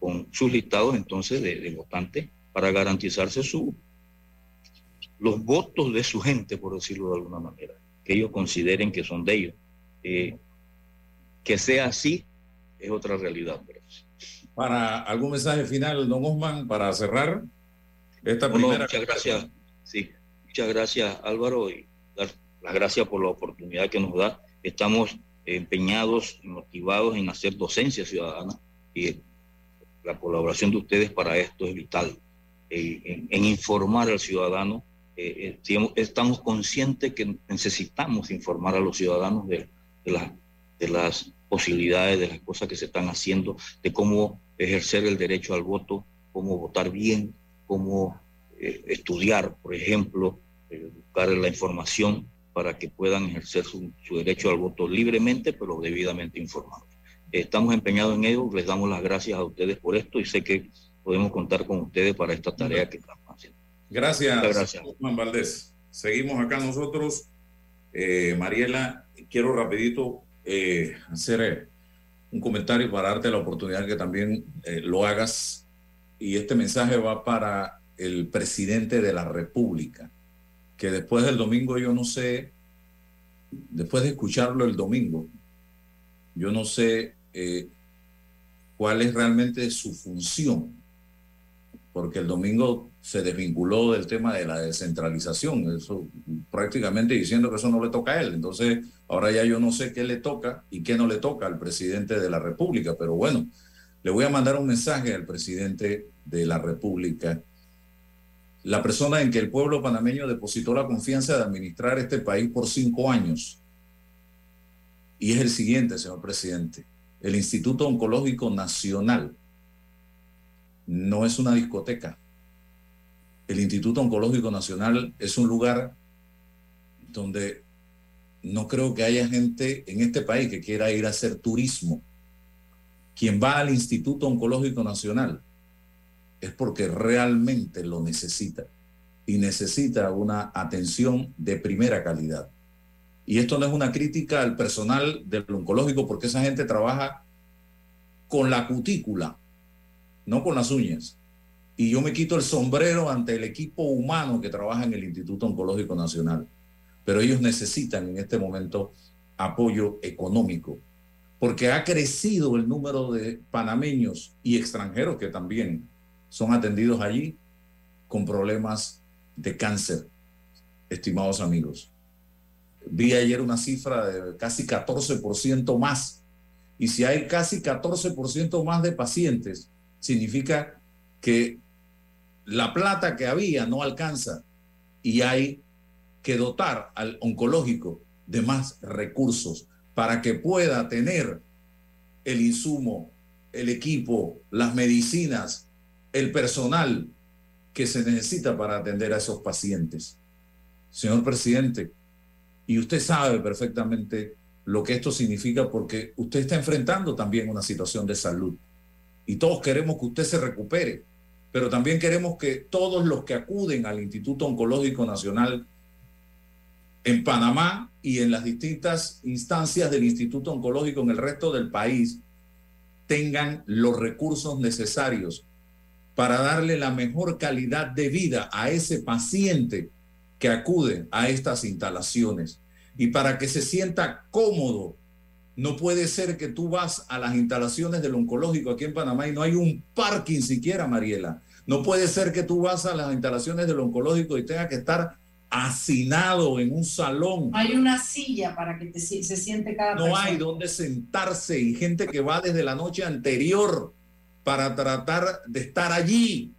con sus listados entonces de, votantes para garantizarse su, los votos de su gente, por decirlo de alguna manera, que ellos consideren que son de ellos. Eh, que sea así es otra realidad. Para algún mensaje final, don Osman, para cerrar muchas gracias, sí, muchas gracias Álvaro y dar las gracias por la oportunidad que nos da. Estamos empeñados y motivados en hacer docencia ciudadana y la colaboración de ustedes para esto es vital, en, informar al ciudadano. Eh, eh, estamos conscientes que necesitamos informar a los ciudadanos de las posibilidades, de las cosas que se están haciendo, de cómo ejercer el derecho al voto, cómo votar bien, cómo eh, estudiar, por ejemplo, eh, buscar la información para que puedan ejercer su, derecho al voto libremente, pero debidamente informados. Estamos empeñados en ello, les damos las gracias a ustedes por esto y sé que podemos contar con ustedes para esta tarea que estamos haciendo. Gracias, gracias. Juan Valdés. Seguimos acá nosotros. Eh, Mariela, quiero rapidito hacer un comentario para darte la oportunidad que también lo hagas y este mensaje va para el presidente de la República, que después del domingo yo no sé, después de escucharlo el domingo, yo no sé eh, cuál es realmente su función, porque el domingo se desvinculó del tema de la descentralización, eso prácticamente diciendo que eso no le toca a él. Entonces, ahora ya yo no sé qué le toca y qué no le toca al presidente de la República, pero bueno, le voy a mandar un mensaje al presidente de la República, la persona en que el pueblo panameño depositó la confianza de administrar este país por cinco años. Y es el siguiente, señor presidente. El Instituto Oncológico Nacional no es una discoteca. El Instituto Oncológico Nacional es un lugar donde no creo que haya gente en este país que quiera ir a hacer turismo. Quien va al Instituto Oncológico Nacional es porque realmente lo necesita y necesita una atención de primera calidad. Y esto no es una crítica al personal del oncológico porque esa gente trabaja con la cutícula, no con las uñas. Y yo me quito el sombrero ante el equipo humano que trabaja en el Instituto Oncológico Nacional. Pero ellos necesitan en este momento apoyo económico porque ha crecido el número de panameños y extranjeros que también son atendidos allí con problemas de cáncer, estimados amigos. Vi ayer una cifra de casi 14% más. Y si hay casi 14% más de pacientes, significa que la plata que había no alcanza y hay que dotar al oncológico de más recursos para que pueda tener el insumo, el equipo, las medicinas, el personal que se necesita para atender a esos pacientes. Señor presidente, y usted sabe perfectamente lo que esto significa porque usted está enfrentando también una situación de salud. Y todos queremos que usted se recupere, pero también queremos que todos los que acuden al Instituto Oncológico Nacional en Panamá y en las distintas instancias del Instituto Oncológico en el resto del país tengan los recursos necesarios para darle la mejor calidad de vida a ese paciente que acude a estas instalaciones y para que se sienta cómodo. No puede ser que tú vas a las instalaciones del oncológico aquí en Panamá y no hay un parking siquiera, Mariela. No puede ser que tú vas a las instalaciones del oncológico y tenga que estar hacinado en un salón. Hay una silla para que se siente cada No hay donde sentarse y gente que va desde la noche anterior para tratar de estar allí.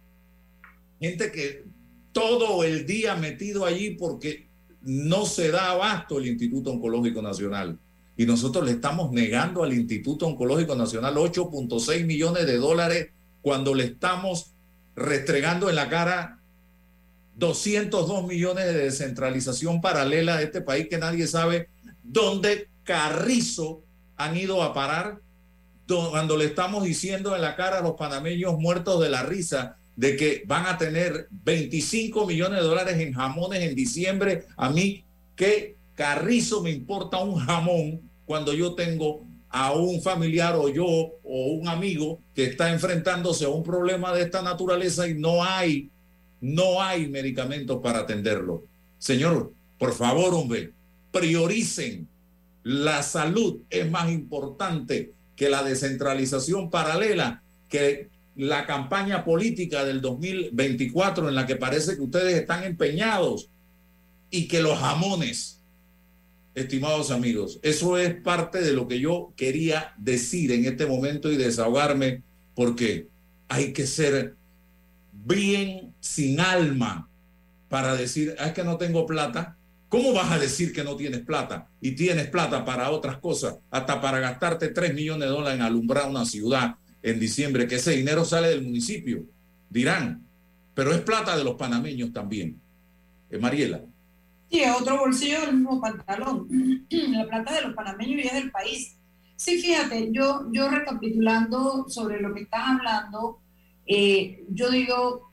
Gente que todo el día metido allí porque no se da abasto el Instituto Oncológico Nacional. Y nosotros le estamos negando al Instituto Oncológico Nacional 8.6 millones de dólares cuando le estamos restregando en la cara 202 millones de descentralización paralela de este país que nadie sabe dónde Carrizo han ido a parar cuando le estamos diciendo en la cara a los panameños muertos de la risa de que van a tener 25 millones de dólares en jamones en diciembre, a mí qué carrizo me importa un jamón cuando yo tengo a un familiar o yo o un amigo que está enfrentándose a un problema de esta naturaleza y no hay no hay medicamentos para atenderlo. Señor, por favor, hombre, prioricen. La salud es más importante que la descentralización paralela, que la campaña política del 2024 en la que parece que ustedes están empeñados y que los jamones, estimados amigos, eso es parte de lo que yo quería decir en este momento y desahogarme porque hay que ser bien sin alma para decir, ah, es que no tengo plata. ¿Cómo vas a decir que no tienes plata? Y tienes plata para otras cosas, hasta para gastarte 3 millones de dólares en alumbrar una ciudad en diciembre, que ese dinero sale del municipio. Dirán, pero es plata de los panameños también. Eh, Mariela. Sí, es otro bolsillo del mismo pantalón. La plata de los panameños y es del país. Sí, fíjate, yo, yo recapitulando sobre lo que estás hablando, eh, yo digo,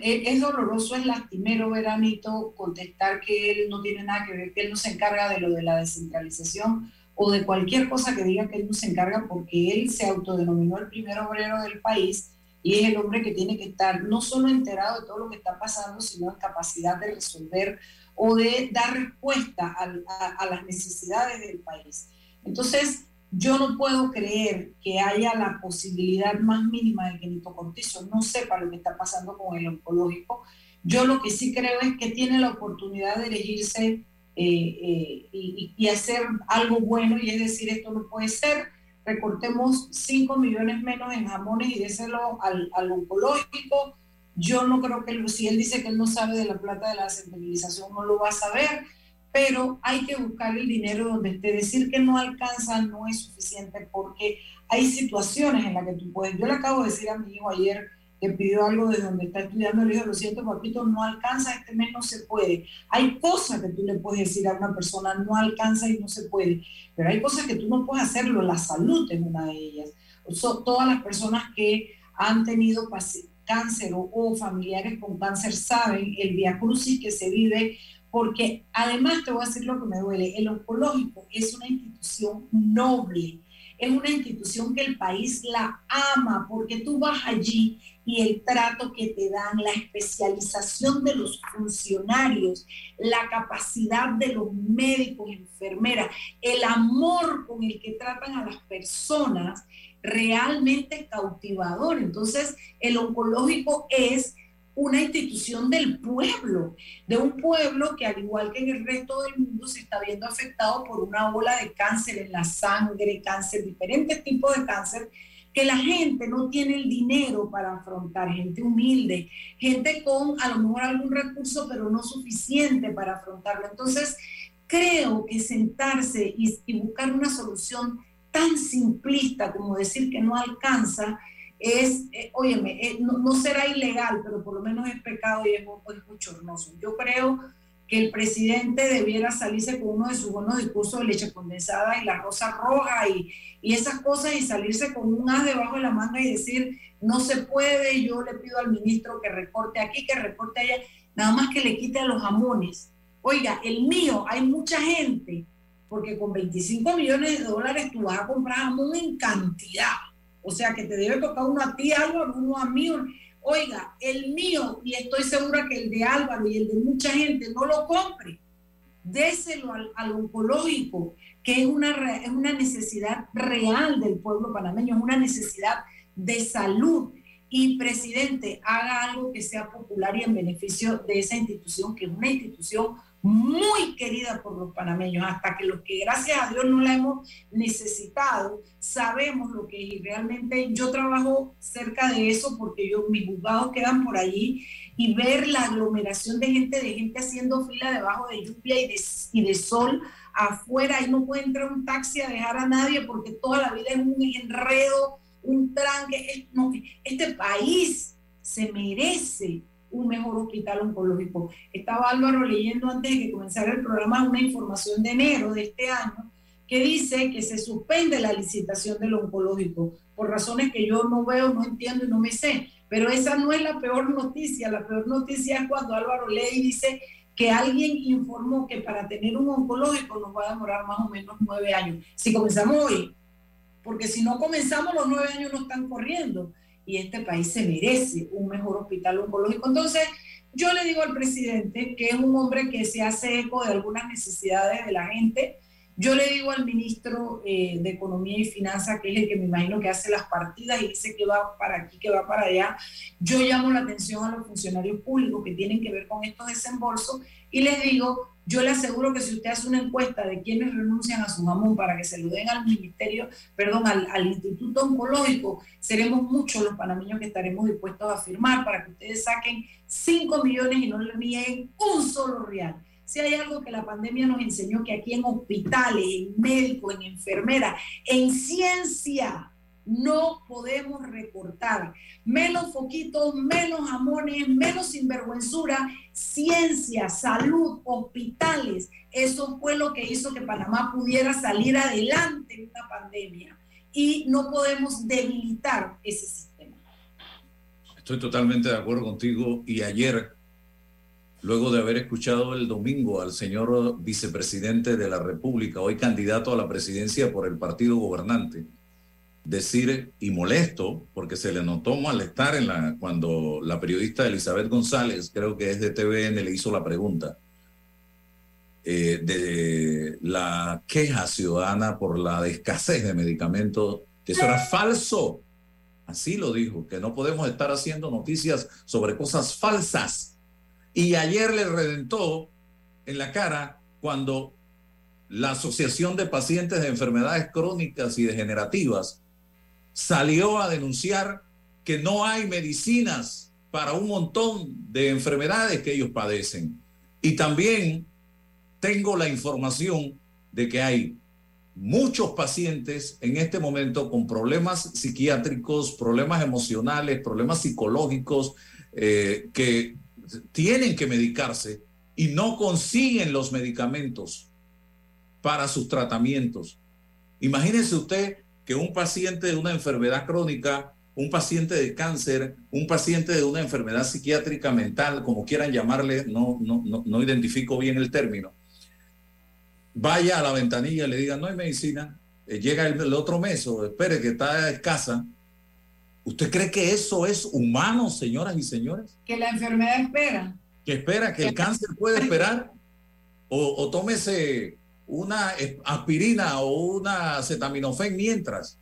es doloroso, es lastimero, Veranito, contestar que él no tiene nada que ver, que él no se encarga de lo de la descentralización o de cualquier cosa que diga que él no se encarga porque él se autodenominó el primer obrero del país y es el hombre que tiene que estar no solo enterado de todo lo que está pasando, sino en capacidad de resolver o de dar respuesta a, a las necesidades del país. Entonces, yo no puedo creer que haya la posibilidad más mínima de que Nito Cortizo no sepa lo que está pasando con el oncológico. Yo lo que sí creo es que tiene la oportunidad de elegirse eh, eh, y, hacer algo bueno, y es decir, esto no puede ser. Recortemos 5 millones menos en jamones y déselo al, al oncológico. Yo no creo que si él dice que él no sabe de la plata de la centralización, no lo va a saber pero hay que buscar el dinero donde esté. Decir que no alcanza no es suficiente porque hay situaciones en las que tú puedes. Yo le acabo de decir a mi hijo ayer que pidió algo de donde está estudiando, le dijo, lo siento, papito, no alcanza, este mes no se puede. Hay cosas que tú le puedes decir a una persona, no alcanza y no se puede, pero hay cosas que tú no puedes hacerlo, la salud es una de ellas. todas las personas que han tenido cáncer o, o, familiares con cáncer saben el diacrucis que se vive porque además te voy a decir lo que me duele, el oncológico es una institución noble, es una institución que el país la ama porque tú vas allí y el trato que te dan, la especialización de los funcionarios, la capacidad de los médicos, enfermeras, el amor con el que tratan a las personas, realmente cautivador. Entonces, el oncológico es una institución del pueblo, de un pueblo que al igual que en el resto del mundo se está viendo afectado por una ola de cáncer en la sangre, cáncer, diferentes tipos de cáncer, que la gente no tiene el dinero para afrontar, gente humilde, gente con a lo mejor algún recurso, pero no suficiente para afrontarlo. Entonces, creo que sentarse y, y buscar una solución tan simplista como decir que no alcanza, es, eh, óyeme, eh, no, será ilegal, pero por lo menos es pecado y es, es bochornoso. Yo creo que el presidente debiera salirse con uno de sus buenos discursos de leche condensada y la rosa roja y, y esas cosas y salirse con un as debajo de la manga y decir, no se puede, yo le pido al ministro que recorte aquí, que recorte allá, nada más que le quite a los jamones. Oiga, el mío, hay mucha gente, porque con 25 millones de dólares tú vas a comprar jamón en cantidad o sea, que te debe tocar uno a ti, Álvaro, uno a mí. Oiga, el mío, y estoy segura que el de Álvaro y el de mucha gente no lo compre. Déselo al, oncológico, que es una, es una necesidad real del pueblo panameño, es una necesidad de salud. Y presidente, haga algo que sea popular y en beneficio de esa institución, que es una institución muy querida por los panameños, hasta que los que gracias a Dios no la hemos necesitado, sabemos lo que es. Y realmente yo trabajo cerca de eso porque yo, mis juzgados quedan por allí y ver la aglomeración de gente, de gente haciendo fila debajo de lluvia y de, y de sol afuera y no puede entrar un taxi a dejar a nadie porque toda la vida es un enredo, un tranque. este país se merece un mejor hospital oncológico. Estaba Álvaro leyendo antes de que comenzara el programa una información de enero de este año que dice que se suspende la licitación del oncológico por razones que yo no veo, no entiendo y no me sé. Pero esa no es la peor noticia. La peor noticia es cuando Álvaro lee y dice que alguien informó que para tener un oncológico nos va a demorar más o menos nueve años. Si comenzamos hoy, porque si no comenzamos los nueve años no están corriendo y este país se merece un mejor hospital oncológico. Entonces, yo le digo al presidente que es un hombre que se hace eco de algunas necesidades de la gente. Yo le digo al ministro eh, de Economía y Finanzas, que es el que me imagino que hace las partidas y dice que va para aquí, que va para allá. Yo llamo la atención a los funcionarios públicos que tienen que ver con estos desembolsos y les digo, yo le aseguro que si usted hace una encuesta de quienes renuncian a su jamón para que se lo den al ministerio, perdón, al, Instituto Oncológico, seremos muchos los panameños que estaremos dispuestos a firmar para que ustedes saquen 5 millones y no le nieguen un solo real. Si hay algo que la pandemia nos enseñó, que aquí en hospitales, en médicos, en enfermeras, en ciencia, no podemos recortar. Menos foquitos, menos jamones, menos sinvergüenzura, ciencia, salud, hospitales. Eso fue lo que hizo que Panamá pudiera salir adelante en una pandemia. Y no podemos debilitar ese sistema. Estoy totalmente de acuerdo contigo. Y ayer, luego de haber escuchado el domingo al señor vicepresidente de la República, hoy candidato a la presidencia por el partido gobernante, decir y molesto porque se le notó malestar en la, cuando la periodista Elizabeth González, creo que es de TVN, le hizo la pregunta eh, de la queja ciudadana por la escasez de medicamentos, eso era falso. Así lo dijo, que no podemos estar haciendo noticias sobre cosas falsas. Y ayer le redentó en la cara cuando la Asociación de Pacientes de Enfermedades Crónicas y Degenerativas salió a denunciar que no hay medicinas para un montón de enfermedades que ellos padecen. Y también tengo la información de que hay muchos pacientes en este momento con problemas psiquiátricos, problemas emocionales, problemas psicológicos, eh, que tienen que medicarse y no consiguen los medicamentos para sus tratamientos. Imagínese usted que un paciente de una enfermedad crónica, un paciente de cáncer, un paciente de una enfermedad psiquiátrica mental, como quieran llamarle, no, no, no, identifico bien el término, vaya a la ventanilla y le diga, no hay medicina, eh, llega el, el otro mes o espere que está escasa, ¿usted cree que eso es humano, señoras y señores? Que la enfermedad espera. que espera que el cáncer puede esperar o, o tómese una aspirina o una acetaminofén mientras.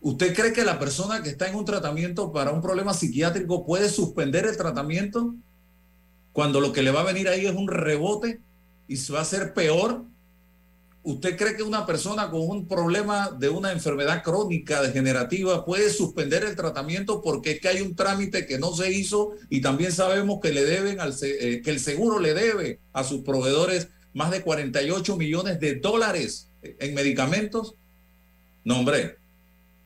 ¿Usted cree que la persona que está en un tratamiento para un problema psiquiátrico puede suspender el tratamiento cuando lo que le va a venir ahí es un rebote y se va a hacer peor? ¿Usted cree que una persona con un problema de una enfermedad crónica degenerativa puede suspender el tratamiento porque es que hay un trámite que no se hizo y también sabemos que le deben al eh, que el seguro le debe a sus proveedores más de 48 millones de dólares en medicamentos? No, hombre.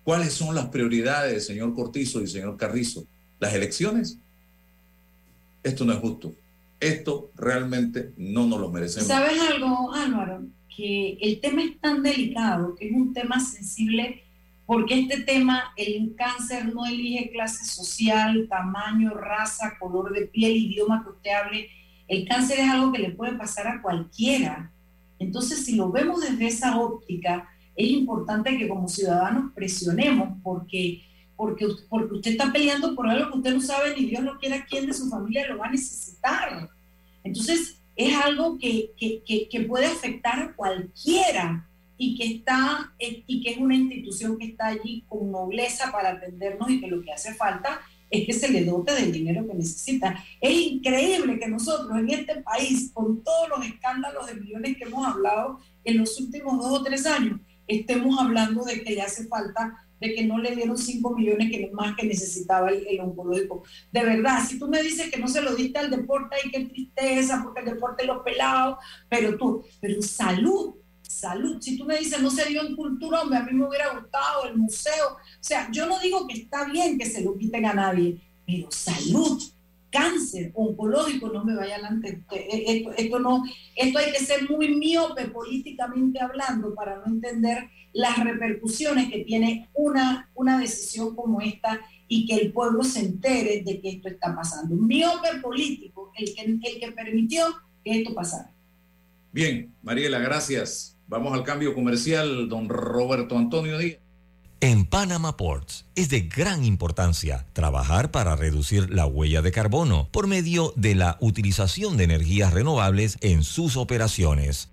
¿Cuáles son las prioridades, señor Cortizo y señor Carrizo? ¿Las elecciones? Esto no es justo. Esto realmente no nos lo merecemos. ¿Sabes algo, Álvaro? Que el tema es tan delicado, que es un tema sensible, porque este tema, el cáncer no elige clase social, tamaño, raza, color de piel, idioma que usted hable. El cáncer es algo que le puede pasar a cualquiera. Entonces, si lo vemos desde esa óptica, es importante que como ciudadanos presionemos, porque, porque, porque usted está peleando por algo que usted no sabe ni Dios no quiera quién de su familia lo va a necesitar. Entonces, es algo que, que, que, que puede afectar a cualquiera y que, está, eh, y que es una institución que está allí con nobleza para atendernos y que lo que hace falta es que se le dote del dinero que necesita. Es increíble que nosotros en este país, con todos los escándalos de millones que hemos hablado en los últimos dos o tres años, estemos hablando de que le hace falta, de que no le dieron 5 millones que más que necesitaba el, el oncológico. De verdad, si tú me dices que no se lo diste al deporte, ay, qué tristeza, porque el deporte los pelados, pero tú, pero salud, salud. Si tú me dices no se dio en cultura, hombre, a mí me hubiera gustado el museo. O sea, yo no digo que está bien que se lo quiten a nadie, pero salud, cáncer oncológico, no me vaya adelante. Esto, esto, no, esto hay que ser muy miope políticamente hablando para no entender las repercusiones que tiene una, una decisión como esta y que el pueblo se entere de que esto está pasando. Miope político, el que, el que permitió que esto pasara. Bien, Mariela, gracias. Vamos al cambio comercial, don Roberto Antonio Díaz. En Panama Ports es de gran importancia trabajar para reducir la huella de carbono por medio de la utilización de energías renovables en sus operaciones.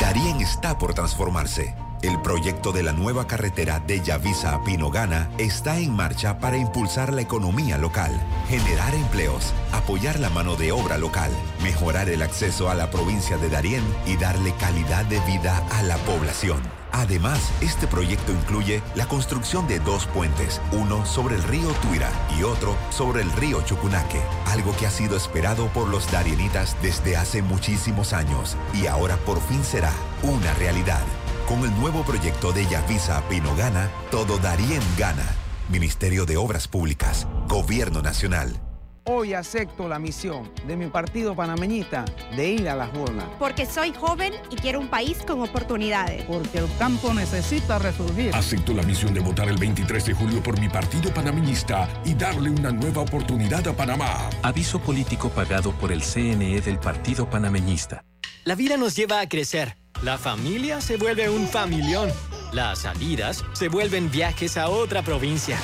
Darien está por transformarse. El proyecto de la nueva carretera de Yavisa a Pinogana está en marcha para impulsar la economía local, generar empleos, apoyar la mano de obra local, mejorar el acceso a la provincia de Darién y darle calidad de vida a la población. Además, este proyecto incluye la construcción de dos puentes, uno sobre el río Tuira y otro sobre el río Chucunaque, algo que ha sido esperado por los darienitas desde hace muchísimos años y ahora por fin será una realidad. Con el nuevo proyecto de Yavisa Pinogana, todo Darien gana. Ministerio de Obras Públicas, Gobierno Nacional. Hoy acepto la misión de mi partido panameñista de ir a las urnas. Porque soy joven y quiero un país con oportunidades. Porque el campo necesita resurgir. Acepto la misión de votar el 23 de julio por mi partido panameñista y darle una nueva oportunidad a Panamá. Aviso político pagado por el CNE del Partido Panameñista. La vida nos lleva a crecer. La familia se vuelve un familión. Las salidas se vuelven viajes a otra provincia.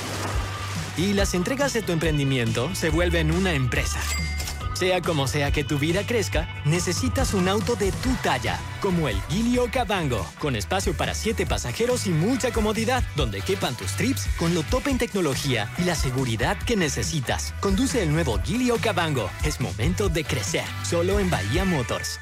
Y las entregas de tu emprendimiento se vuelven una empresa. Sea como sea que tu vida crezca, necesitas un auto de tu talla, como el Gilio Cabango, con espacio para siete pasajeros y mucha comodidad, donde quepan tus trips con lo top en tecnología y la seguridad que necesitas. Conduce el nuevo Gilio Cabango. Es momento de crecer, solo en Bahía Motors.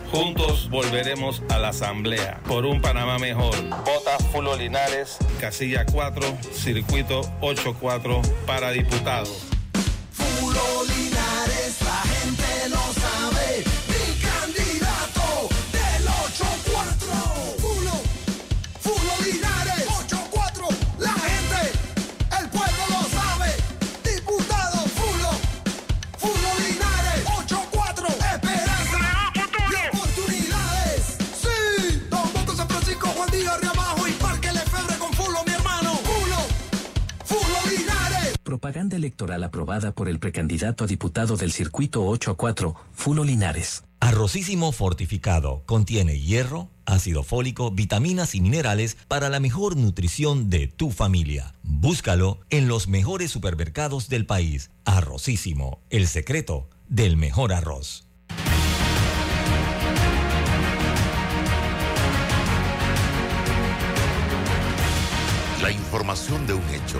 juntos volveremos a la asamblea por un Panamá mejor. Vota Fulo Linares, casilla 4, circuito 84 para diputado. Propaganda electoral aprobada por el precandidato a diputado del circuito 8 a 4, Fulo Linares. Arrocísimo fortificado. Contiene hierro, ácido fólico, vitaminas y minerales para la mejor nutrición de tu familia. Búscalo en los mejores supermercados del país. Arrocísimo, el secreto del mejor arroz. La información de un hecho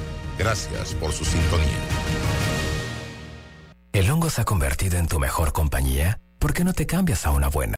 Gracias por su sintonía. ¿El hongo se ha convertido en tu mejor compañía? ¿Por qué no te cambias a una buena?